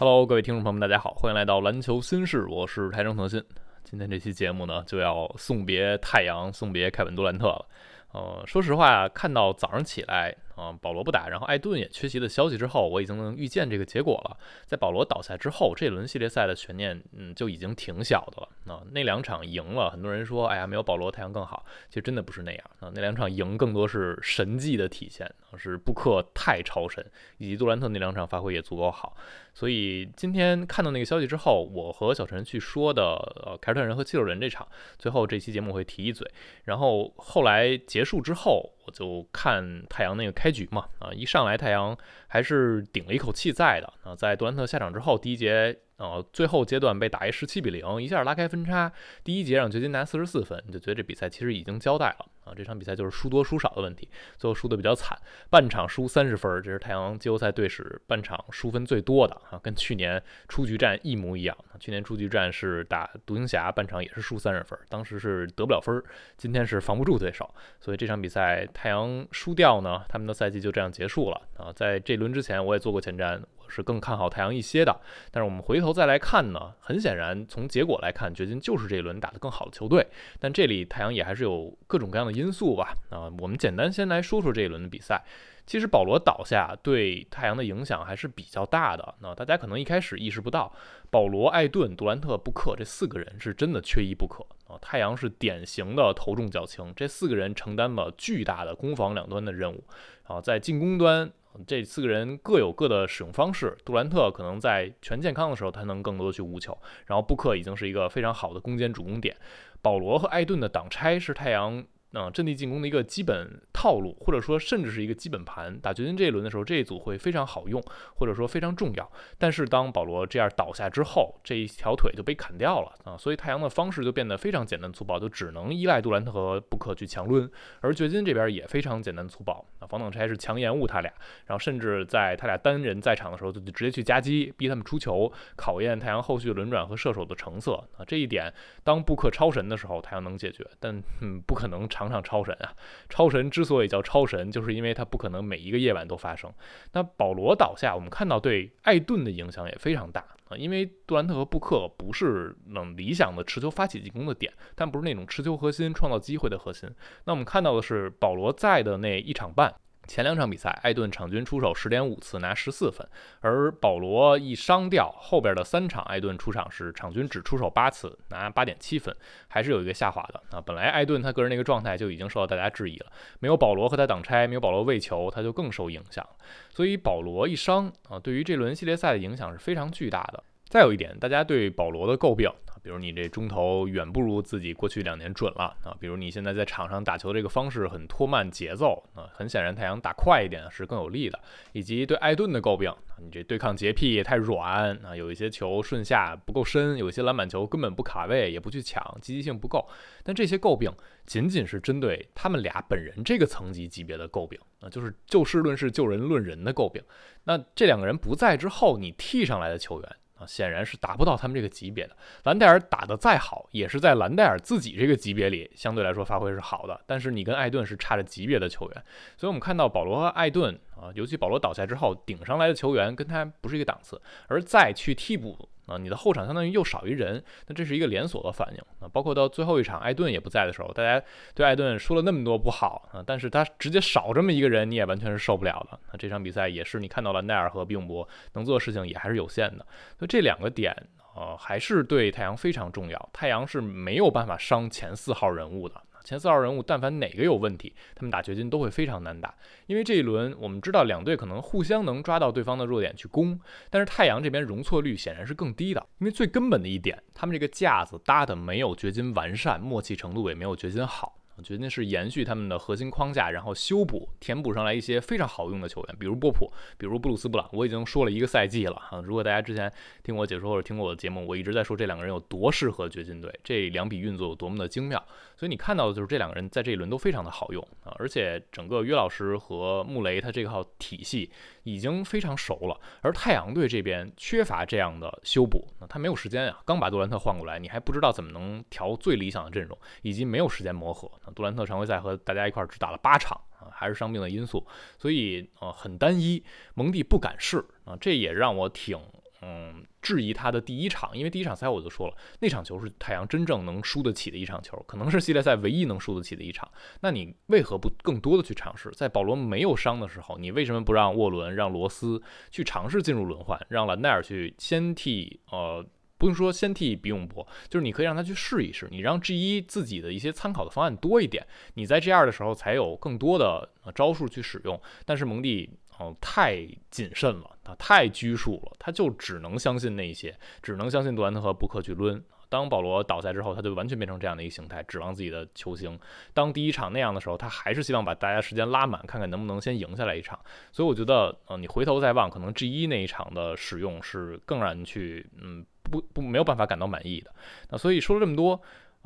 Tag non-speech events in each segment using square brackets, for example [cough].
Hello，各位听众朋友们，大家好，欢迎来到篮球新事，我是台中腾讯。今天这期节目呢，就要送别太阳，送别凯文杜兰特了。呃，说实话，看到早上起来。啊，保罗不打，然后艾顿也缺席的消息之后，我已经能预见这个结果了。在保罗倒下之后，这轮系列赛的悬念，嗯，就已经挺小的了。啊，那两场赢了，很多人说，哎呀，没有保罗太阳更好。其实真的不是那样啊，那两场赢更多是神迹的体现，是布克太超神，以及杜兰特那两场发挥也足够好。所以今天看到那个消息之后，我和小陈去说的，呃，凯尔特人和七六人这场，最后这期节目会提一嘴。然后后来结束之后。我就看太阳那个开局嘛，啊，一上来太阳还是顶了一口气在的啊，在杜兰特下场之后，第一节。呃，最后阶段被打一十七比零，一下拉开分差。第一节让掘金拿四十四分，你就觉得这比赛其实已经交代了啊。这场比赛就是输多输少的问题，最后输的比较惨，半场输三十分，这是太阳季后赛队史半场输分最多的啊，跟去年出局战一模一样。去年出局战是打独行侠，半场也是输三十分，当时是得不了分，今天是防不住对手，所以这场比赛太阳输掉呢，他们的赛季就这样结束了啊。在这轮之前，我也做过前瞻。我是更看好太阳一些的，但是我们回头再来看呢，很显然从结果来看，掘金就是这一轮打得更好的球队。但这里太阳也还是有各种各样的因素吧？啊，我们简单先来说说这一轮的比赛。其实保罗倒下对太阳的影响还是比较大的。那大家可能一开始意识不到，保罗、艾顿、杜兰特、布克这四个人是真的缺一不可啊。太阳是典型的头重脚轻，这四个人承担了巨大的攻防两端的任务啊，在进攻端。这四个人各有各的使用方式。杜兰特可能在全健康的时候，他能更多去无球。然后布克已经是一个非常好的攻坚主攻点。保罗和艾顿的挡拆是太阳。嗯，阵地进攻的一个基本套路，或者说甚至是一个基本盘。打掘金这一轮的时候，这一组会非常好用，或者说非常重要。但是当保罗这样倒下之后，这一条腿就被砍掉了啊，所以太阳的方式就变得非常简单粗暴，就只能依赖杜兰特和布克去强抡。而掘金这边也非常简单粗暴啊，防挡拆是强延误他俩，然后甚至在他俩单人在场的时候，就直接去夹击，逼他们出球，考验太阳后续轮转和射手的成色啊。这一点，当布克超神的时候，太阳能解决，但嗯，不可能。尝尝超神啊！超神之所以叫超神，就是因为它不可能每一个夜晚都发生。那保罗倒下，我们看到对艾顿的影响也非常大啊，因为杜兰特和布克不是能理想的持球发起进攻的点，但不是那种持球核心、创造机会的核心。那我们看到的是保罗在的那一场半。前两场比赛，艾顿场均出手十点五次，拿十四分；而保罗一伤掉，后边的三场艾顿出场是场均只出手八次，拿八点七分，还是有一个下滑的啊。本来艾顿他个人那个状态就已经受到大家质疑了，没有保罗和他挡拆，没有保罗喂球，他就更受影响。所以保罗一伤啊，对于这轮系列赛的影响是非常巨大的。再有一点，大家对保罗的诟病。比如你这中投远不如自己过去两年准了啊！比如你现在在场上打球这个方式很拖慢节奏啊，很显然太阳打快一点是更有利的。以及对艾顿的诟病，你这对抗洁癖太软啊，有一些球顺下不够深，有一些篮板球根本不卡位也不去抢，积极性不够。但这些诟病仅仅是针对他们俩本人这个层级级别的诟病啊，就是就事论事、就人论人的诟病。那这两个人不在之后，你替上来的球员。啊，显然是达不到他们这个级别的。兰戴尔打得再好，也是在兰戴尔自己这个级别里相对来说发挥是好的。但是你跟艾顿是差着级别的球员，所以我们看到保罗和艾顿啊，尤其保罗倒下之后顶上来的球员跟他不是一个档次，而再去替补。啊，你的后场相当于又少一人，那这是一个连锁的反应啊。包括到最后一场艾顿也不在的时候，大家对艾顿说了那么多不好啊，但是他直接少这么一个人，你也完全是受不了的。那这场比赛也是你看到了奈尔和比永博能做的事情也还是有限的，所以这两个点啊还是对太阳非常重要。太阳是没有办法伤前四号人物的。前四号人物，但凡哪个有问题，他们打掘金都会非常难打。因为这一轮我们知道两队可能互相能抓到对方的弱点去攻，但是太阳这边容错率显然是更低的。因为最根本的一点，他们这个架子搭的没有掘金完善，默契程度也没有掘金好。掘金是延续他们的核心框架，然后修补、填补上来一些非常好用的球员，比如波普，比如布鲁斯·布朗。我已经说了一个赛季了啊！如果大家之前听我解说或者听过我的节目，我一直在说这两个人有多适合掘金队，这两笔运作有多么的精妙。所以你看到的就是这两个人在这一轮都非常的好用啊！而且整个约老师和穆雷他这套体系已经非常熟了，而太阳队这边缺乏这样的修补，那他没有时间啊！刚把杜兰特换过来，你还不知道怎么能调最理想的阵容，以及没有时间磨合。杜兰特常规赛和大家一块只打了八场啊，还是伤病的因素，所以呃很单一。蒙蒂不敢试啊，这也让我挺嗯，质疑他的第一场，因为第一场赛我就说了，那场球是太阳真正能输得起的一场球，可能是系列赛唯一能输得起的一场。那你为何不更多的去尝试？在保罗没有伤的时候，你为什么不让沃伦、让罗斯去尝试进入轮换，让兰奈尔去先替呃，不用说先替比永博，就是你可以让他去试一试，你让 G 一自己的一些参考的方案多一点，你在 G 二的时候才有更多的招数去使用。但是蒙蒂。哦，太谨慎了，他太拘束了，他就只能相信那些，只能相信杜兰特和布克去抡。当保罗倒下之后，他就完全变成这样的一个形态，指望自己的球星。当第一场那样的时候，他还是希望把大家时间拉满，看看能不能先赢下来一场。所以我觉得，呃，你回头再望，可能 G 一那一场的使用是更让人去，嗯，不不没有办法感到满意的。那所以说了这么多。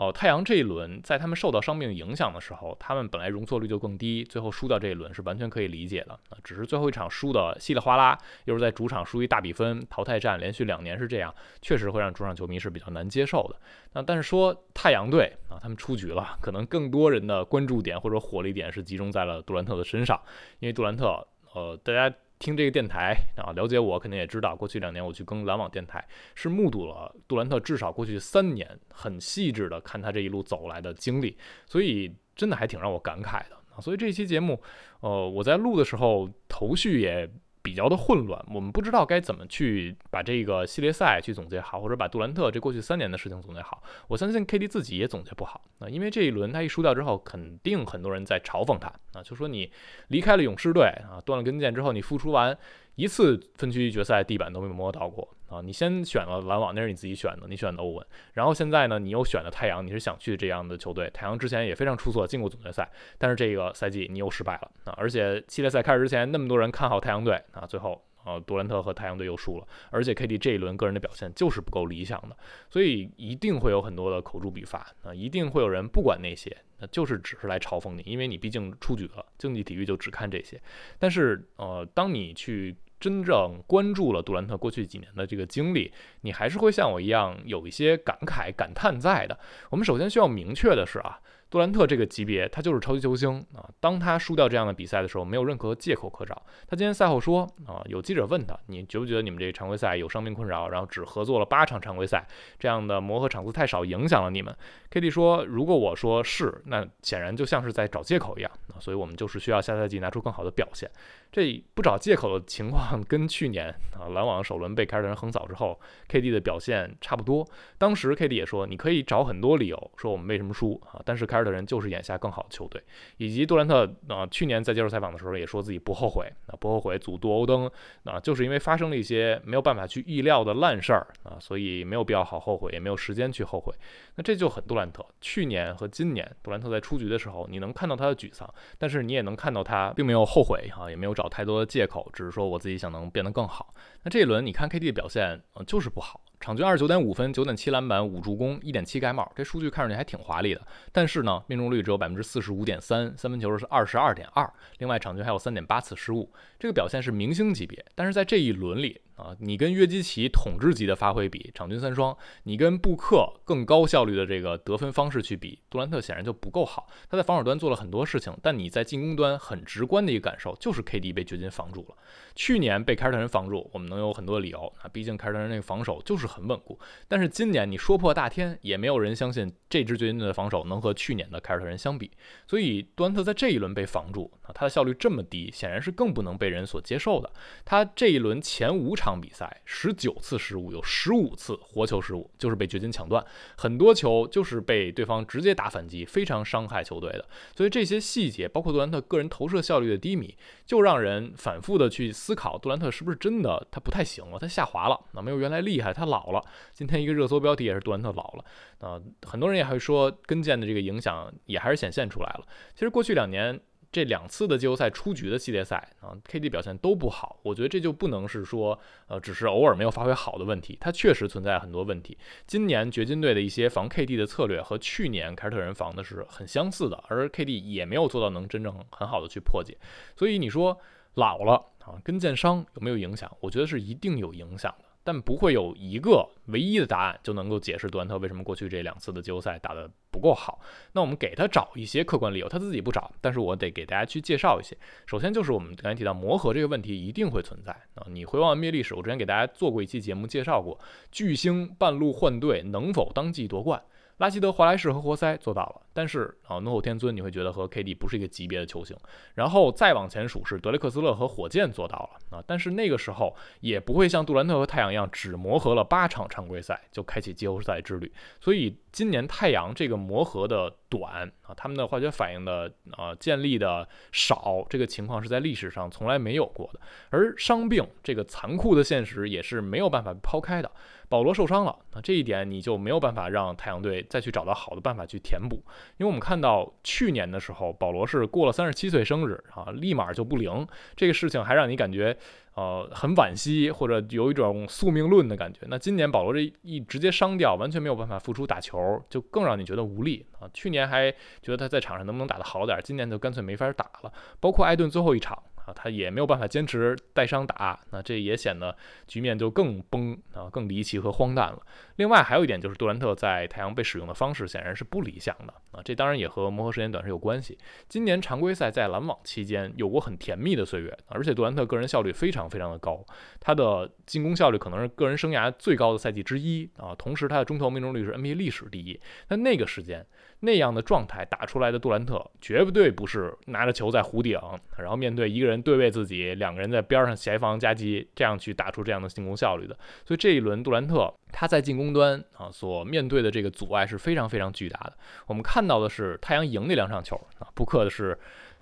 哦，太阳这一轮在他们受到伤病影响的时候，他们本来容错率就更低，最后输掉这一轮是完全可以理解的。啊，只是最后一场输的稀里哗啦，又是在主场输一大比分，淘汰战连续两年是这样，确实会让主场球迷是比较难接受的。那但是说太阳队啊，他们出局了，可能更多人的关注点或者火力点是集中在了杜兰特的身上，因为杜兰特，呃，大家。听这个电台啊，了解我肯定也知道，过去两年我去更篮网电台，是目睹了杜兰特至少过去三年很细致的看他这一路走来的经历，所以真的还挺让我感慨的啊。所以这期节目，呃，我在录的时候头绪也。比较的混乱，我们不知道该怎么去把这个系列赛去总结好，或者把杜兰特这过去三年的事情总结好。我相信 KD 自己也总结不好啊，因为这一轮他一输掉之后，肯定很多人在嘲讽他啊，就说你离开了勇士队啊，断了跟腱之后，你复出完。一次分区决赛地板都没摸到过啊！你先选了篮网，那是你自己选的，你选的欧文。然后现在呢，你又选了太阳，你是想去这样的球队。太阳之前也非常出色，进过总决赛，但是这个赛季你又失败了啊！而且系列赛开始之前，那么多人看好太阳队啊，最后。呃，杜兰特和太阳队又输了，而且 KD 这一轮个人的表现就是不够理想的，所以一定会有很多的口诛笔伐啊，一定会有人不管那些，那就是只是来嘲讽你，因为你毕竟出局了，竞技体育就只看这些。但是呃，当你去真正关注了杜兰特过去几年的这个经历，你还是会像我一样有一些感慨感叹在的。我们首先需要明确的是啊。杜兰特这个级别，他就是超级球星啊！当他输掉这样的比赛的时候，没有任何借口可找。他今天赛后说啊，有记者问他，你觉不觉得你们这个常规赛有伤病困扰，然后只合作了八场常规赛，这样的磨合场次太少，影响了你们？KD 说，如果我说是，那显然就像是在找借口一样啊！所以我们就是需要下赛季拿出更好的表现。这不找借口的情况，跟去年啊篮网首轮被凯尔特人横扫之后，KD 的表现差不多。当时 KD 也说，你可以找很多理由说我们为什么输啊，但是凯尔。特人就是眼下更好的球队，以及杜兰特啊，去年在接受采访的时候也说自己不后悔啊，不后悔组杜欧登啊，就是因为发生了一些没有办法去预料的烂事儿啊，所以没有必要好后悔，也没有时间去后悔。那这就很杜兰特。去年和今年，杜兰特在出局的时候，你能看到他的沮丧，但是你也能看到他并没有后悔啊，也没有找太多的借口，只是说我自己想能变得更好。那这一轮你看 KD 的表现，呃，就是不好。场均二十九点五分，九点七篮板，五助攻，一点七盖帽，这数据看上去还挺华丽的。但是呢，命中率只有百分之四十五点三，三分球是二十二点二。另外，场均还有三点八次失误，这个表现是明星级别。但是在这一轮里，啊，你跟约基奇统治级的发挥比，场均三双，你跟布克更高效率的这个得分方式去比，杜兰特显然就不够好。他在防守端做了很多事情，但你在进攻端很直观的一个感受就是 KD 被掘金防住了。去年被凯尔特人防住，我们能有很多理由啊，毕竟凯尔特人那个防守就是很稳固。但是今年你说破大天，也没有人相信这支掘金队的防守能和去年的凯尔特人相比。所以杜兰特在这一轮被防住啊，他的效率这么低，显然是更不能被人所接受的。他这一轮前五场比赛十九次失误，有十五次活球失误，就是被掘金抢断，很多球就是被对方直接打反击，非常伤害球队的。所以这些细节，包括杜兰特个人投射效率的低迷，就让人反复的去。思考杜兰特是不是真的他不太行了，他下滑了，那没有原来厉害，他老了。今天一个热搜标题也是杜兰特老了，啊，很多人也会说跟腱的这个影响也还是显现出来了。其实过去两年这两次的季后赛出局的系列赛啊，KD 表现都不好，我觉得这就不能是说呃只是偶尔没有发挥好的问题，他确实存在很多问题。今年掘金队的一些防 KD 的策略和去年凯尔特人防的是很相似的，而 KD 也没有做到能真正很好的去破解。所以你说老了。啊，跟腱伤有没有影响？我觉得是一定有影响的。但不会有一个唯一的答案就能够解释杜兰特为什么过去这两次的季后赛打得不够好。那我们给他找一些客观理由，他自己不找，但是我得给大家去介绍一些。首先就是我们刚才提到磨合这个问题一定会存在啊。你回望 NBA 历史，我之前给大家做过一期节目介绍过，巨星半路换队能否当季夺冠？拉希德、华莱士和活塞做到了，但是啊，怒吼天尊你会觉得和 KD 不是一个级别的球星。然后再往前数是德雷克斯勒和火箭做到了啊，但是那个时候也不会像杜兰特和太阳一样只磨合了八场常规赛就开启季后赛之旅。所以今年太阳这个磨合的短啊，他们的化学反应的啊建立的少，这个情况是在历史上从来没有过的。而伤病这个残酷的现实也是没有办法抛开的。保罗受伤了，那这一点你就没有办法让太阳队再去找到好的办法去填补，因为我们看到去年的时候，保罗是过了三十七岁生日啊，立马就不灵，这个事情还让你感觉呃很惋惜，或者有一种宿命论的感觉。那今年保罗这一直接伤掉，完全没有办法复出打球，就更让你觉得无力啊。去年还觉得他在场上能不能打得好点，今年就干脆没法打了。包括艾顿最后一场。他也没有办法坚持带伤打，那这也显得局面就更崩啊，更离奇和荒诞了。另外还有一点就是杜兰特在太阳被使用的方式显然是不理想的啊，这当然也和磨合时间短是有关系。今年常规赛在篮网期间有过很甜蜜的岁月，而且杜兰特个人效率非常非常的高，他的进攻效率可能是个人生涯最高的赛季之一啊，同时他的中投命中率是 NBA 历史第一。那那个时间。那样的状态打出来的杜兰特，绝对不是拿着球在弧顶，然后面对一个人对位自己，两个人在边上协防夹击，这样去打出这样的进攻效率的。所以这一轮杜兰特他在进攻端啊所面对的这个阻碍是非常非常巨大的。我们看到的是太阳赢那两场球啊，布克的是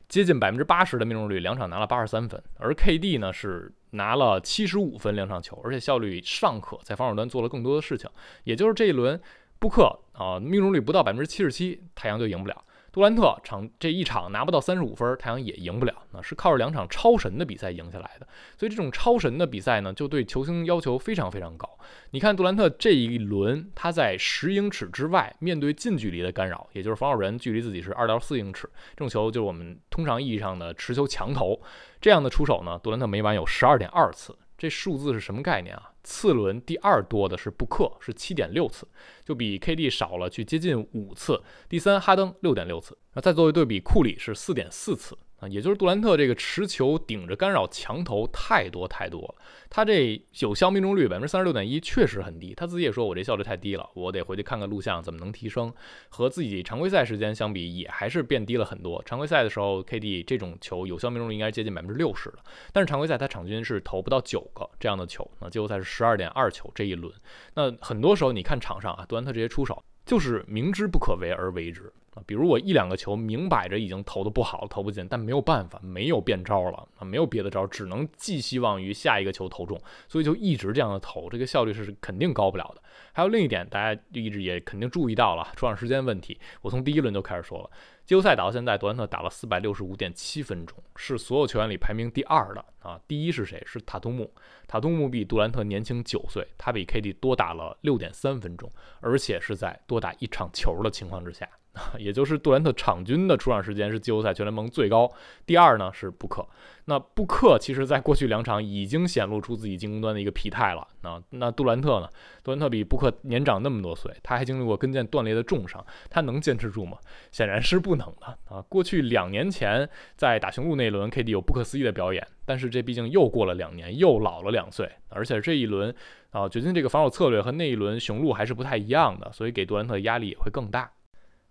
接近百分之八十的命中率，两场拿了八十三分，而 KD 呢是拿了七十五分两场球，而且效率尚可，在防守端做了更多的事情。也就是这一轮。布克啊，命中率不到百分之七十七，太阳就赢不了。杜兰特场这一场拿不到三十五分，太阳也赢不了。那是靠着两场超神的比赛赢下来的。所以这种超神的比赛呢，就对球星要求非常非常高。你看杜兰特这一轮，他在十英尺之外面对近距离的干扰，也就是防守人距离自己是二到四英尺，这种球就是我们通常意义上的持球强投。这样的出手呢，杜兰特每晚有十二点二次。这数字是什么概念啊？次轮第二多的是布克，是七点六次，就比 KD 少了去接近五次。第三，哈登六点六次。那再作为对比，库里是四点四次。啊，也就是杜兰特这个持球顶着干扰强投太多太多了，他这有效命中率百分之三十六点一确实很低，他自己也说我这效率太低了，我得回去看看录像怎么能提升。和自己常规赛时间相比，也还是变低了很多。常规赛的时候，KD 这种球有效命中率应该接近百分之六十了，但是常规赛他场均是投不到九个这样的球，那季后赛是十二点二球这一轮。那很多时候你看场上啊，杜兰特这些出手就是明知不可为而为之。啊，比如我一两个球明摆着已经投的不好，投不进，但没有办法，没有变招了啊，没有别的招，只能寄希望于下一个球投中，所以就一直这样的投，这个效率是肯定高不了的。还有另一点，大家一直也肯定注意到了出场时间问题，我从第一轮就开始说了，季后赛打到现在，杜兰特打了四百六十五点七分钟，是所有球员里排名第二的啊，第一是谁？是塔图姆，塔图姆比杜兰特年轻九岁，他比 KD 多打了六点三分钟，而且是在多打一场球的情况之下。也就是杜兰特场均的出场时间是季后赛全联盟最高，第二呢是布克。那布克其实在过去两场已经显露出自己进攻端的一个疲态了。那那杜兰特呢？杜兰特比布克年长那么多岁，他还经历过跟腱断裂的重伤，他能坚持住吗？显然是不的啊！过去两年前在打雄鹿那一轮，KD 有不可思议的表演，但是这毕竟又过了两年，又老了两岁，而且这一轮啊，掘金这个防守策略和那一轮雄鹿还是不太一样的，所以给杜兰特压力也会更大。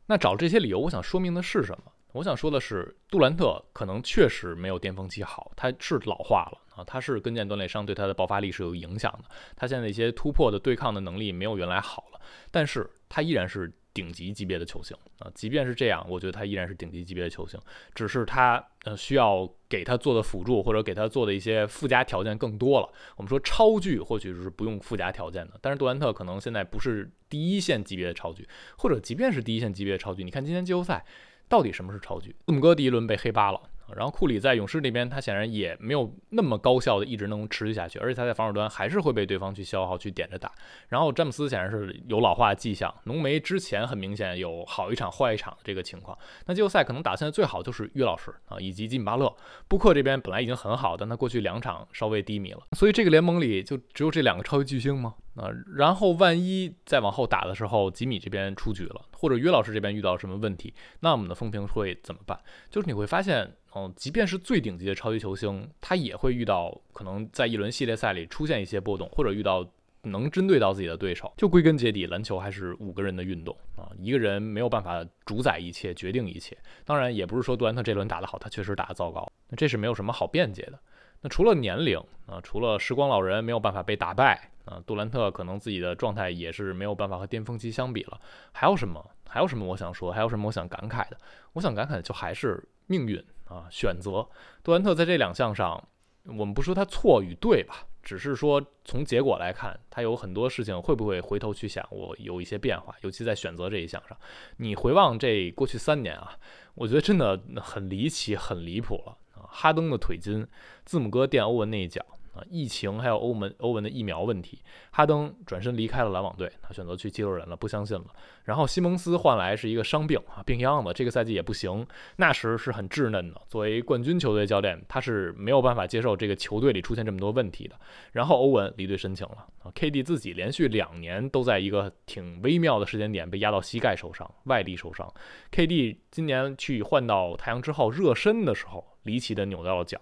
那找这些理由，我想说明的是什么？我想说的是，杜兰特可能确实没有巅峰期好，他是老化了啊，他是跟腱断裂伤对他的爆发力是有影响的，他现在一些突破的对抗的能力没有原来好了，但是他依然是。顶级级别的球星啊，即便是这样，我觉得他依然是顶级级别的球星，只是他呃需要给他做的辅助或者给他做的一些附加条件更多了。我们说超巨或许是不用附加条件的，但是杜兰特可能现在不是第一线级别的超巨，或者即便是第一线级别的超巨，你看今天季后赛到底什么是超巨？字母哥第一轮被黑八了。然后库里在勇士那边，他显然也没有那么高效的一直能持续下去，而且他在防守端还是会被对方去消耗、去点着打。然后詹姆斯显然是有老化迹象，浓眉之前很明显有好一场坏一场的这个情况。那季后赛可能打现在最好就是约老师啊，以及吉米巴勒。布克这边本来已经很好，但他过去两场稍微低迷了。所以这个联盟里就只有这两个超级巨星吗？啊，然后万一再往后打的时候，吉米这边出局了，或者约老师这边遇到什么问题，那我们的风评会怎么办？就是你会发现，嗯，即便是最顶级的超级球星，他也会遇到可能在一轮系列赛里出现一些波动，或者遇到能针对到自己的对手。就归根结底，篮球还是五个人的运动啊，一个人没有办法主宰一切，决定一切。当然，也不是说杜兰特这轮打得好，他确实打得糟糕，那这是没有什么好辩解的。那除了年龄啊，除了时光老人没有办法被打败啊，杜兰特可能自己的状态也是没有办法和巅峰期相比了。还有什么？还有什么我想说？还有什么我想感慨的？我想感慨的就还是命运啊，选择。杜兰特在这两项上，我们不说他错与对吧，只是说从结果来看，他有很多事情会不会回头去想，我有一些变化，尤其在选择这一项上。你回望这过去三年啊，我觉得真的很离奇，很离谱了。哈登的腿筋，字母哥垫欧文那一脚疫情还有欧文欧文的疫苗问题，哈登转身离开了篮网队，他选择去七六人了，不相信了。然后西蒙斯换来是一个伤病啊，病秧子，这个赛季也不行。那时是很稚嫩的，作为冠军球队教练，他是没有办法接受这个球队里出现这么多问题的。然后欧文离队申请了啊，KD 自己连续两年都在一个挺微妙的时间点被压到膝盖受伤，外力受伤。KD 今年去换到太阳之后热身的时候。离奇的扭到了脚，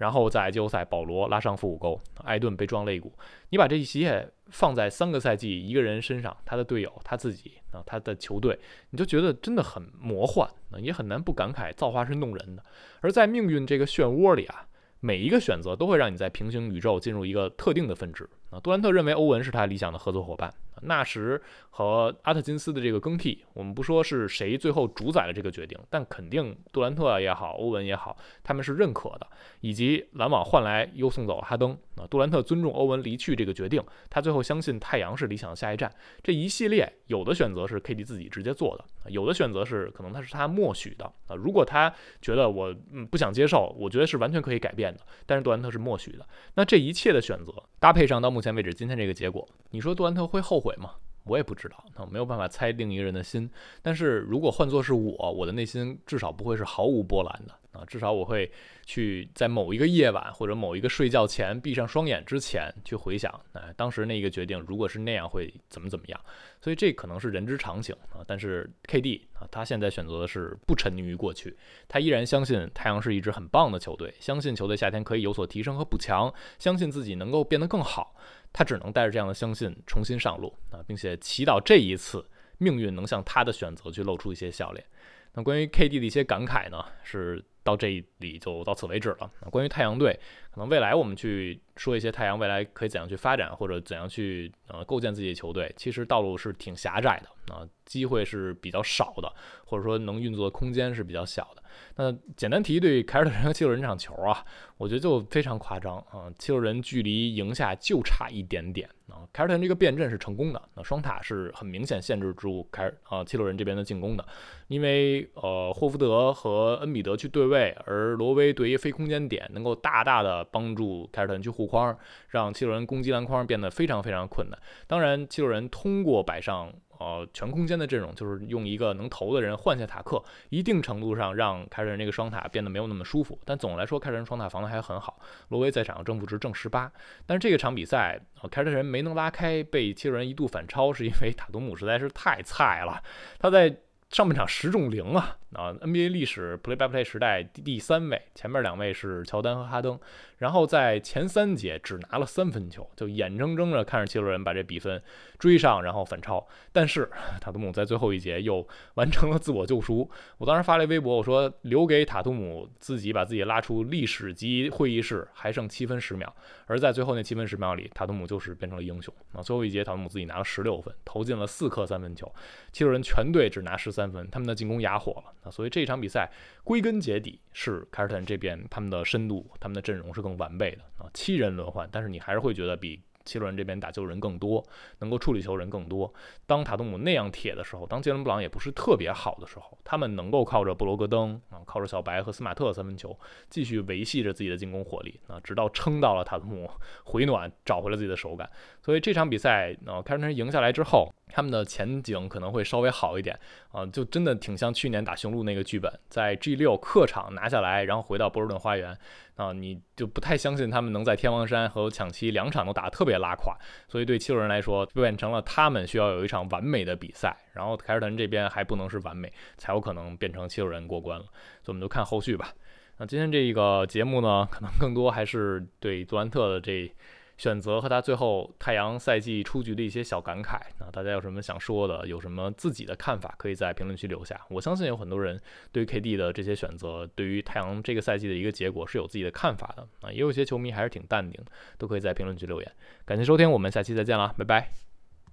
然后在季后赛，保罗拉伤腹股沟，艾顿被撞肋骨。你把这一切放在三个赛季一个人身上，他的队友，他自己啊，他的球队，你就觉得真的很魔幻，也很难不感慨造化是弄人的。而在命运这个漩涡里啊，每一个选择都会让你在平行宇宙进入一个特定的分支啊。杜兰特认为欧文是他理想的合作伙伴。纳什和阿特金斯的这个更替，我们不说是谁最后主宰了这个决定，但肯定杜兰特也好，欧文也好，他们是认可的。以及篮网换来又送走哈登，杜兰特尊重欧文离去这个决定，他最后相信太阳是理想的下一站。这一系列有的选择是 KD 自己直接做的，有的选择是可能他是他默许的啊。如果他觉得我嗯不想接受，我觉得是完全可以改变的。但是杜兰特是默许的，那这一切的选择搭配上到目前为止今天这个结果，你说杜兰特会后悔？吗？我也不知道，那我没有办法猜另一个人的心。但是如果换作是我，我的内心至少不会是毫无波澜的啊！至少我会去在某一个夜晚或者某一个睡觉前闭上双眼之前去回想，哎，当时那一个决定如果是那样会怎么怎么样。所以这可能是人之常情啊。但是 KD 啊，他现在选择的是不沉溺于过去，他依然相信太阳是一支很棒的球队，相信球队夏天可以有所提升和补强，相信自己能够变得更好。他只能带着这样的相信重新上路啊，并且祈祷这一次命运能向他的选择去露出一些笑脸。那关于 KD 的一些感慨呢，是到这里就到此为止了。那关于太阳队，可能未来我们去说一些太阳未来可以怎样去发展，或者怎样去呃构建自己的球队，其实道路是挺狭窄的啊，机会是比较少的，或者说能运作的空间是比较小的。那简单提一对凯尔特人和七六人这场球啊，我觉得就非常夸张啊！七六人距离赢下就差一点点啊！凯尔特人这个变阵是成功的，那双塔是很明显限制住凯尔啊七六人这边的进攻的，因为呃霍福德和恩比德去对位，而罗威对于非空间点能够大大的帮助凯尔特人去护框，让七六人攻击篮筐变得非常非常困难。当然，七六人通过摆上。呃，全空间的阵容就是用一个能投的人换下塔克，一定程度上让凯尔特人这个双塔变得没有那么舒服。但总的来说，凯尔特人双塔防的还很好。罗威在场上正负值正十八，但是这个场比赛，凯尔特人没能拉开，被七六人一度反超，是因为 [laughs] 塔图姆实在是太菜了，他在。上半场十中零啊啊！NBA 历史 play by play 时代第三位，前面两位是乔丹和哈登。然后在前三节只拿了三分球，就眼睁睁着看着七六人把这比分追上，然后反超。但是塔图姆在最后一节又完成了自我救赎。我当时发了一微博，我说留给塔图姆自己把自己拉出历史级会议室，还剩七分十秒。而在最后那七分十秒里，塔图姆就是变成了英雄啊！最后一节塔图姆自己拿了十六分，投进了四颗三分球。七六人全队只拿十。三分，他们的进攻哑火了啊！所以这场比赛归根结底是凯尔特人这边他们的深度、他们的阵容是更完备的啊！七人轮换，但是你还是会觉得比七六人这边打球人更多，能够处理球人更多。当塔图姆那样铁的时候，当杰伦布朗也不是特别好的时候，他们能够靠着布罗格登啊，靠着小白和斯马特三分球，继续维系着自己的进攻火力啊，直到撑到了塔图姆回暖，找回了自己的手感。所以这场比赛啊，凯尔特人赢下来之后。他们的前景可能会稍微好一点啊，就真的挺像去年打雄鹿那个剧本，在 G 六客场拿下来，然后回到波士顿花园啊，你就不太相信他们能在天王山和抢七两场都打得特别拉垮，所以对七六人来说，变成了他们需要有一场完美的比赛，然后凯尔特人这边还不能是完美，才有可能变成七六人过关了，所以我们就看后续吧。那今天这个节目呢，可能更多还是对杜兰特的这。选择和他最后太阳赛季出局的一些小感慨，那大家有什么想说的，有什么自己的看法，可以在评论区留下。我相信有很多人对 KD 的这些选择，对于太阳这个赛季的一个结果是有自己的看法的啊，也有些球迷还是挺淡定，都可以在评论区留言。感谢收听，我们下期再见了，拜拜。